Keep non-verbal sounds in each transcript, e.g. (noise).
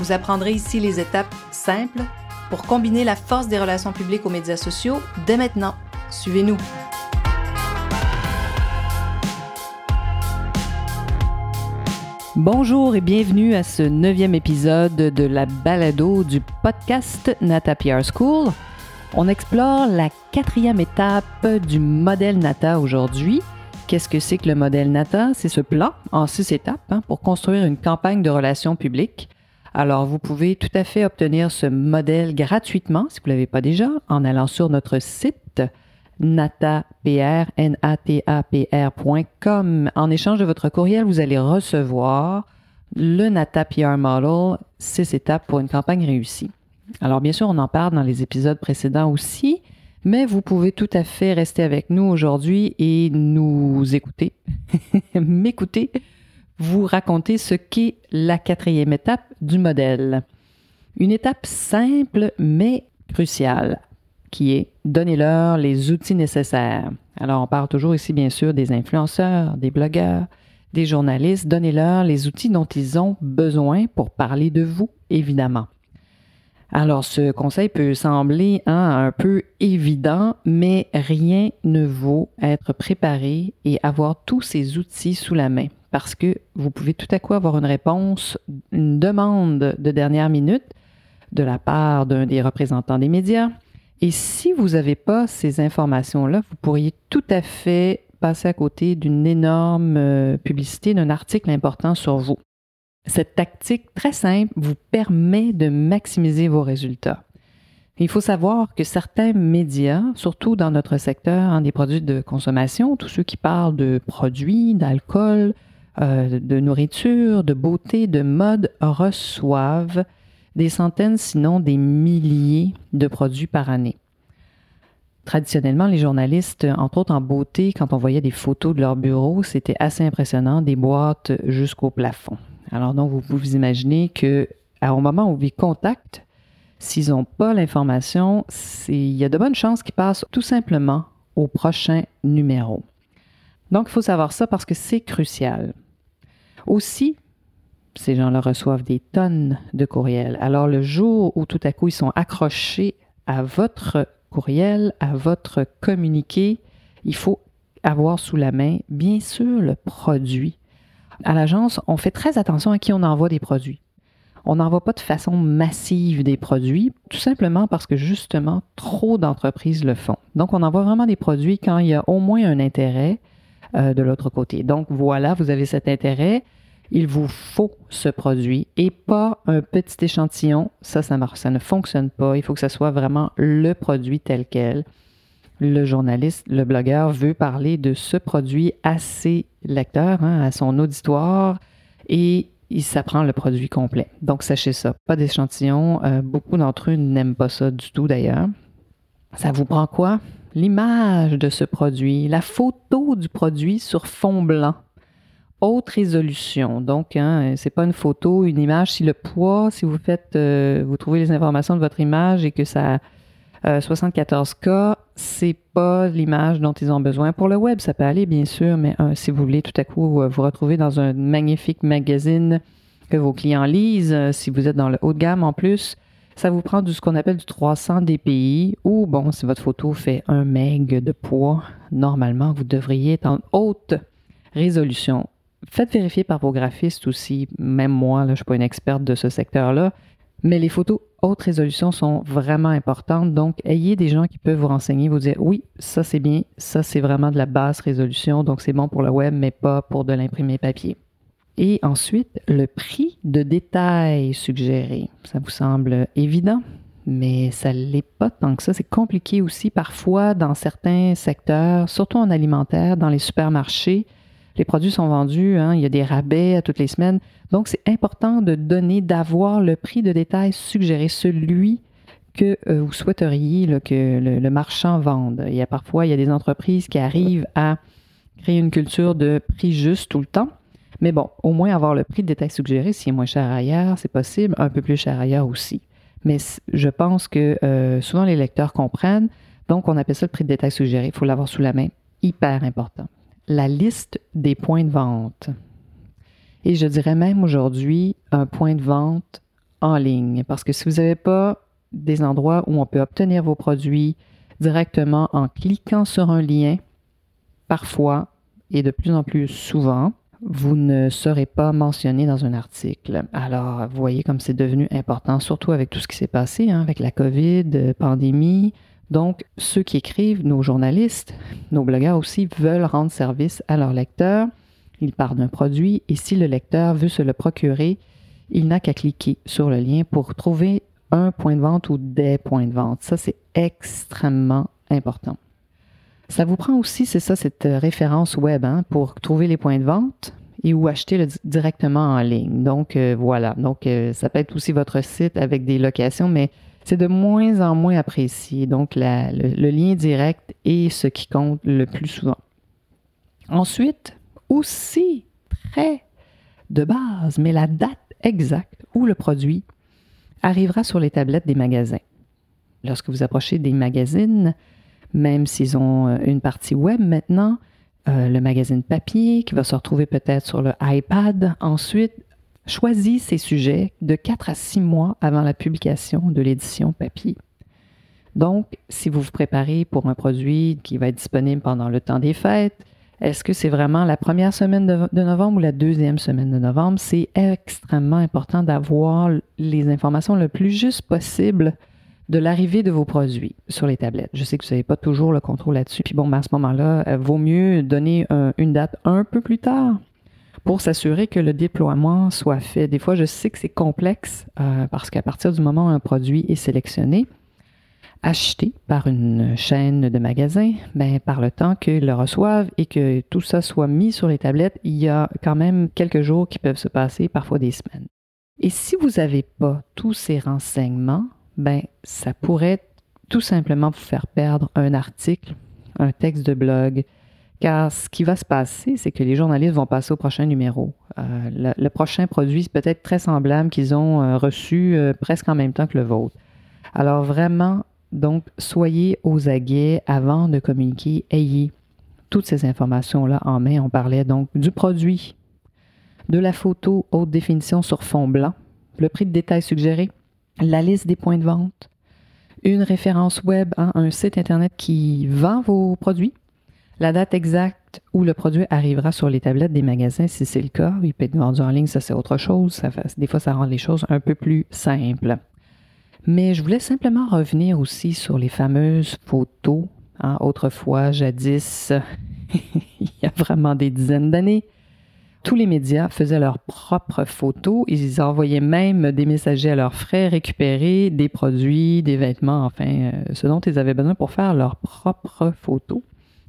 Vous apprendrez ici les étapes simples pour combiner la force des relations publiques aux médias sociaux dès maintenant. Suivez-nous. Bonjour et bienvenue à ce neuvième épisode de la balado du podcast Nata PR School. On explore la quatrième étape du modèle Nata aujourd'hui. Qu'est-ce que c'est que le modèle Nata? C'est ce plan en six étapes hein, pour construire une campagne de relations publiques alors, vous pouvez tout à fait obtenir ce modèle gratuitement, si vous ne l'avez pas déjà, en allant sur notre site natapr.com. En échange de votre courriel, vous allez recevoir le Nata PR Model, six étapes pour une campagne réussie. Alors, bien sûr, on en parle dans les épisodes précédents aussi, mais vous pouvez tout à fait rester avec nous aujourd'hui et nous écouter, (laughs) m'écouter vous raconter ce qu'est la quatrième étape du modèle. Une étape simple mais cruciale qui est donner-leur les outils nécessaires. Alors on parle toujours ici bien sûr des influenceurs, des blogueurs, des journalistes. Donnez-leur les outils dont ils ont besoin pour parler de vous, évidemment. Alors, ce conseil peut sembler hein, un peu évident, mais rien ne vaut être préparé et avoir tous ces outils sous la main parce que vous pouvez tout à coup avoir une réponse, une demande de dernière minute de la part d'un des représentants des médias. Et si vous n'avez pas ces informations-là, vous pourriez tout à fait passer à côté d'une énorme euh, publicité, d'un article important sur vous. Cette tactique très simple vous permet de maximiser vos résultats. Il faut savoir que certains médias, surtout dans notre secteur hein, des produits de consommation, tous ceux qui parlent de produits, d'alcool, euh, de nourriture, de beauté, de mode reçoivent des centaines, sinon des milliers de produits par année. Traditionnellement, les journalistes, entre autres en beauté, quand on voyait des photos de leur bureau, c'était assez impressionnant, des boîtes jusqu'au plafond. Alors donc, vous pouvez vous imaginer que au moment où ils contactent, s'ils n'ont pas l'information, il y a de bonnes chances qu'ils passent tout simplement au prochain numéro. Donc, il faut savoir ça parce que c'est crucial. Aussi, ces gens-là reçoivent des tonnes de courriels. Alors, le jour où tout à coup ils sont accrochés à votre courriel, à votre communiqué, il faut avoir sous la main, bien sûr, le produit. À l'agence, on fait très attention à qui on envoie des produits. On n'envoie pas de façon massive des produits, tout simplement parce que justement, trop d'entreprises le font. Donc, on envoie vraiment des produits quand il y a au moins un intérêt euh, de l'autre côté. Donc voilà, vous avez cet intérêt. Il vous faut ce produit et pas un petit échantillon. Ça, ça ne fonctionne pas. Il faut que ce soit vraiment le produit tel quel. Le journaliste, le blogueur veut parler de ce produit à ses lecteurs, hein, à son auditoire, et il s'apprend le produit complet. Donc, sachez ça, pas d'échantillon. Euh, beaucoup d'entre eux n'aiment pas ça du tout d'ailleurs. Ça vous prend quoi? L'image de ce produit, la photo du produit sur fond blanc. Haute résolution. Donc, hein, c'est pas une photo, une image. Si le poids, si vous faites, euh, vous trouvez les informations de votre image et que ça a 74K, c'est pas l'image dont ils ont besoin. Pour le web, ça peut aller, bien sûr, mais euh, si vous voulez tout à coup vous retrouver dans un magnifique magazine que vos clients lisent, euh, si vous êtes dans le haut de gamme en plus, ça vous prend du, ce qu'on appelle du 300 dpi ou, bon, si votre photo fait un meg de poids, normalement, vous devriez être en haute résolution. Faites vérifier par vos graphistes aussi. Même moi, je ne suis pas une experte de ce secteur-là. Mais les photos haute résolution sont vraiment importantes. Donc, ayez des gens qui peuvent vous renseigner, vous dire oui, ça c'est bien, ça c'est vraiment de la basse résolution, donc c'est bon pour le web, mais pas pour de l'imprimé papier. Et ensuite, le prix de détail suggéré. Ça vous semble évident, mais ça ne l'est pas tant que ça. C'est compliqué aussi parfois dans certains secteurs, surtout en alimentaire, dans les supermarchés. les produits sont vendus, hein, il y a des rabais à toutes les semaines. Donc, c'est important de donner, d'avoir le prix de détail suggéré, celui que euh, vous souhaiteriez que le, marchand vende. Il y a parfois, il y a des entreprises qui arrivent à créer une culture de prix juste tout le temps. Mais bon, au moins avoir le prix de détail suggéré, s'il est moins cher ailleurs, c'est possible, un peu plus cher ailleurs aussi. Mais je pense que euh, souvent les lecteurs comprennent. Donc, on appelle ça le prix de détail suggéré. Il faut l'avoir sous la main. Hyper important. La liste des points de vente. Et je dirais même aujourd'hui un point de vente en ligne. Parce que si vous n'avez pas des endroits où on peut obtenir vos produits directement en cliquant sur un lien, parfois et de plus en plus souvent, vous ne serez pas mentionné dans un article. Alors, vous voyez comme c'est devenu important, surtout avec tout ce qui s'est passé, hein, avec la COVID, euh, pandémie. Donc, ceux qui écrivent, nos journalistes, nos blogueurs aussi, veulent rendre service à leurs lecteurs. Ils parlent d'un produit et si le lecteur veut se le procurer, il n'a qu'à cliquer sur le lien pour trouver un point de vente ou des points de vente. Ça, c'est extrêmement important. Ça vous prend aussi, c'est ça, cette euh, référence web hein, pour trouver les points de vente et ou acheter directement en ligne. Donc euh, voilà. Donc euh, ça peut être aussi votre site avec des locations, mais c'est de moins en moins apprécié. Donc le, lien direct est ce qui compte le plus souvent. Ensuite, aussi très de base, mais la date exacte où le produit arrivera sur les tablettes des magasins. Lorsque vous approchez des magazines, même s'ils ont euh, une partie web maintenant, euh, le magazine papier qui va se retrouver peut-être sur le iPad. Ensuite, choisis ces sujets de 4 à 6 mois avant la publication de l'édition papier. Donc, si vous vous préparez pour un produit qui va être disponible pendant le temps des fêtes, est-ce que c'est vraiment la première semaine de, de, novembre ou la deuxième semaine de novembre? C'est extrêmement important d'avoir les informations le plus juste possible de l'arrivée de vos produits sur les tablettes. Je sais que vous n'avez pas toujours le contrôle là-dessus. Puis bon, ben, à ce moment-là, euh, vaut mieux donner une date un peu plus tard pour s'assurer que le déploiement soit fait. Des fois, je sais que c'est complexe euh, parce qu'à partir du moment où un produit est sélectionné, acheté par une chaîne de magasins, ben, par le temps qu'ils le reçoivent et que tout ça soit mis sur les tablettes, il y a quand même quelques jours qui peuvent se passer, parfois des semaines. Et si vous n'avez pas tous ces renseignements, ben, ça pourrait tout simplement vous faire perdre un article, un texte de blog, car ce qui va se passer, c'est que les journalistes vont passer au prochain numéro. Euh, le, prochain produit est peut-être très semblable qu'ils ont euh, reçu euh, presque en même temps que le vôtre. Alors vraiment, donc, soyez aux aguets avant de communiquer. Ayez toutes ces informations-là en main. On parlait donc du produit, de la photo haute définition sur fond blanc, le prix de détail suggéré, la liste des points de vente, une référence web un site Internet qui vend vos produits, la date exacte où le produit arrivera sur les tablettes des magasins, si c'est le cas. Il peut être vendu en ligne, ça c'est autre chose. des fois, ça rend les choses un peu plus simples. Mais je voulais simplement revenir aussi sur les fameuses photos. Hein. Autrefois, jadis, (laughs) il y a vraiment des dizaines d'années, tous les médias faisaient leurs propres photos. Ils envoyaient même des messagers à leurs frais récupérer des produits, des vêtements, enfin, euh, ce dont ils avaient besoin pour faire leurs propres photos.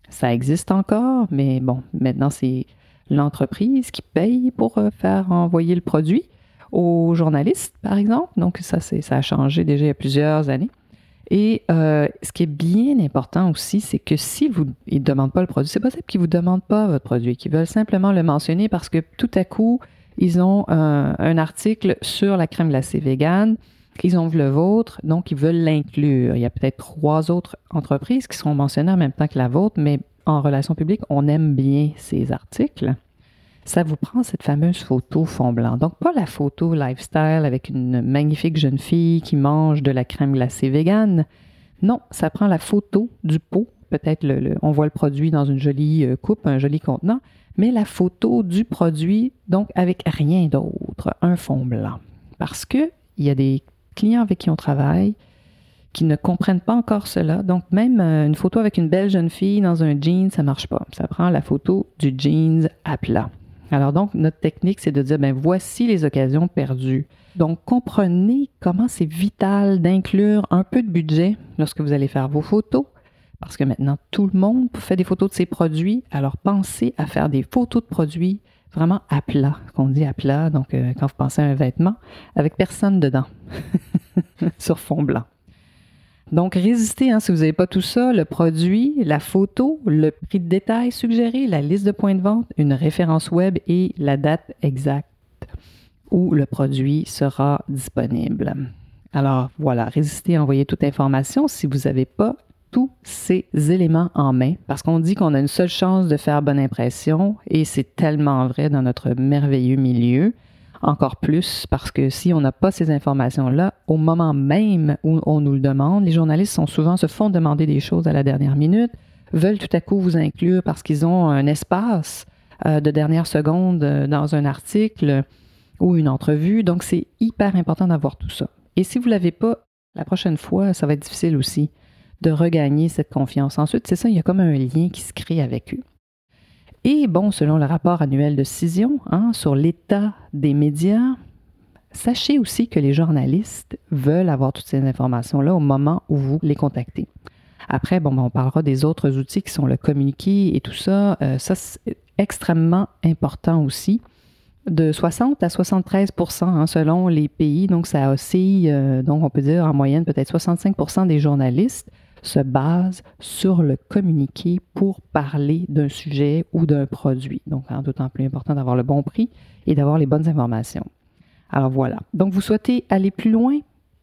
Ça existe encore, mais bon, maintenant c'est l'entreprise qui paye pour euh, faire envoyer le produit aux journalistes, par exemple. Donc ça, ça a changé déjà il y a plusieurs années. Et euh, ce qui est bien important aussi, c'est que si vous ne demandent pas le produit, c'est possible qu'ils ne vous demandent pas votre produit, qu'ils veulent simplement le mentionner parce que tout à coup, ils ont un, article sur la crème glacée végane, ils ont vu le vôtre, donc ils veulent l'inclure. Il y a peut-être trois autres entreprises qui sont mentionnées en même temps que la vôtre, mais en relation publique, on aime bien ces articles ça vous prend cette fameuse photo fond blanc. Donc, pas la photo lifestyle avec une magnifique jeune fille qui mange de la crème glacée végane. Non, ça prend la photo du pot. Peut-être le, on voit le produit dans une jolie euh, coupe, un joli contenant, mais la photo du produit, donc avec rien d'autre, un fond blanc. Parce que il y a des clients avec qui on travaille qui ne comprennent pas encore cela. Donc, même euh, une photo avec une belle jeune fille dans un jean, ça marche pas. Ça prend la photo du jeans à plat. Alors donc, notre technique, c'est de dire, ben voici les occasions perdues. Donc, comprenez comment c'est vital d'inclure un peu de budget lorsque vous allez faire vos photos, parce que maintenant tout le monde fait des photos de ses produits. Alors pensez à faire des photos de produits vraiment à plat, qu'on dit à plat, donc euh, quand vous pensez à un vêtement, avec personne dedans, (laughs) sur fond blanc. Donc, résistez, hein, si vous n'avez pas tout ça, le produit, la photo, le prix de détail suggéré, la liste de points de vente, une référence web et la date exacte où le produit sera disponible. Alors voilà, résistez à envoyer toute information si vous n'avez pas tous ces éléments en main, parce qu'on dit qu'on a une seule chance de faire bonne impression, et c'est tellement vrai dans notre merveilleux milieu, encore plus parce que si on n'a pas ces informations-là, au moment même où on nous le demande, les journalistes sont souvent se font demander des choses à la dernière minute, veulent tout à coup vous inclure parce qu'ils ont un espace euh, de dernière seconde euh, dans un article ou une entrevue. Donc, c'est hyper important d'avoir tout ça. Et si vous ne l'avez pas, la prochaine fois, ça va être difficile aussi de regagner cette confiance. Ensuite, c'est ça, il y a comme un lien qui se crée avec eux. Et bon, selon le rapport annuel de Cision hein, sur l'état des médias, sachez aussi que les journalistes veulent avoir toutes ces informations-là au moment où vous les contactez. Après, bon, ben, on parlera des autres outils qui sont le communiqué et tout ça. Euh, ça, c'est extrêmement important aussi de 60 à 73% hein, selon les pays. Donc, ça oscille, euh, donc on peut dire en moyenne peut-être 65% des journalistes se basent sur le communiqué pour parler d'un sujet ou d'un produit. Donc, d'autant plus important d'avoir le bon prix et d'avoir les bonnes informations. Alors voilà. Donc, vous souhaitez aller plus loin,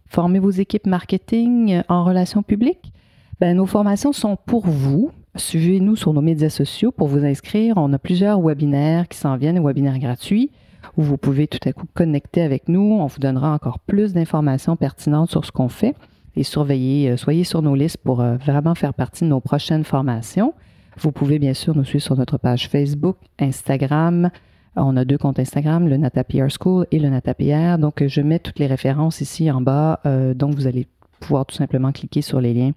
former vos équipes marketing en relations publiques? Ben, nos formations sont pour vous. Suivez-nous sur nos médias sociaux pour vous inscrire. On a plusieurs webinaires qui s'en viennent, webinaires gratuits, où vous pouvez tout à coup connecter avec nous. On vous donnera encore plus d'informations pertinentes sur ce qu'on fait surveillez, euh, soyez sur nos listes pour euh, vraiment faire partie de nos prochaines formations. Vous pouvez bien sûr nous suivre sur notre page Facebook, Instagram. On a deux comptes Instagram, le NataPR School et le NataPR. Donc, je mets toutes les références ici en bas. Euh, donc, vous allez pouvoir tout simplement cliquer sur les liens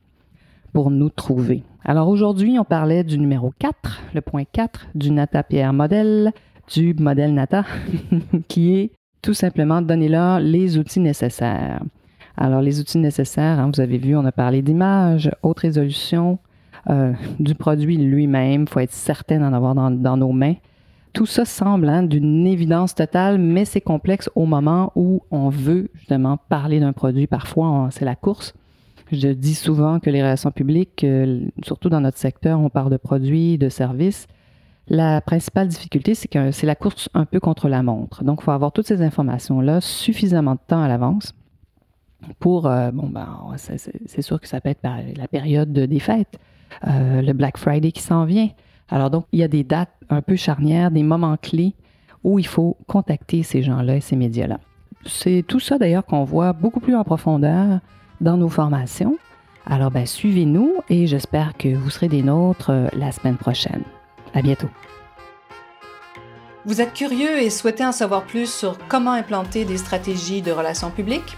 pour nous trouver. Alors aujourd'hui, on parlait du numéro 4, le point 4 du Nata PR modèle, du modèle Nata, (laughs) qui est tout simplement donnez-leur les outils nécessaires. Alors les outils nécessaires, hein, vous avez vu, on a parlé d'image, haute résolution, euh, du produit lui-même, il faut être certain d'en avoir dans, nos mains. Tout ça semble hein, d'une évidence totale, mais c'est complexe au moment où on veut justement parler d'un produit. Parfois, c'est la course. Je dis souvent que les relations publiques, euh, surtout dans notre secteur, on parle de produits, de services. La principale difficulté, c'est que c'est la course un peu contre la montre. Donc, il faut avoir toutes ces informations-là suffisamment de temps à l'avance pour, euh, bon, ben, c'est sûr que ça peut être la période des fêtes, euh, le Black Friday qui s'en vient. Alors, donc, il y a des dates un peu charnières, des moments clés où il faut contacter ces gens-là et ces médias-là. C'est tout ça d'ailleurs qu'on voit beaucoup plus en profondeur dans nos formations. Alors, ben, suivez-nous et j'espère que vous serez des nôtres euh, la semaine prochaine. À bientôt. Vous êtes curieux et souhaitez en savoir plus sur comment implanter des stratégies de relations publiques?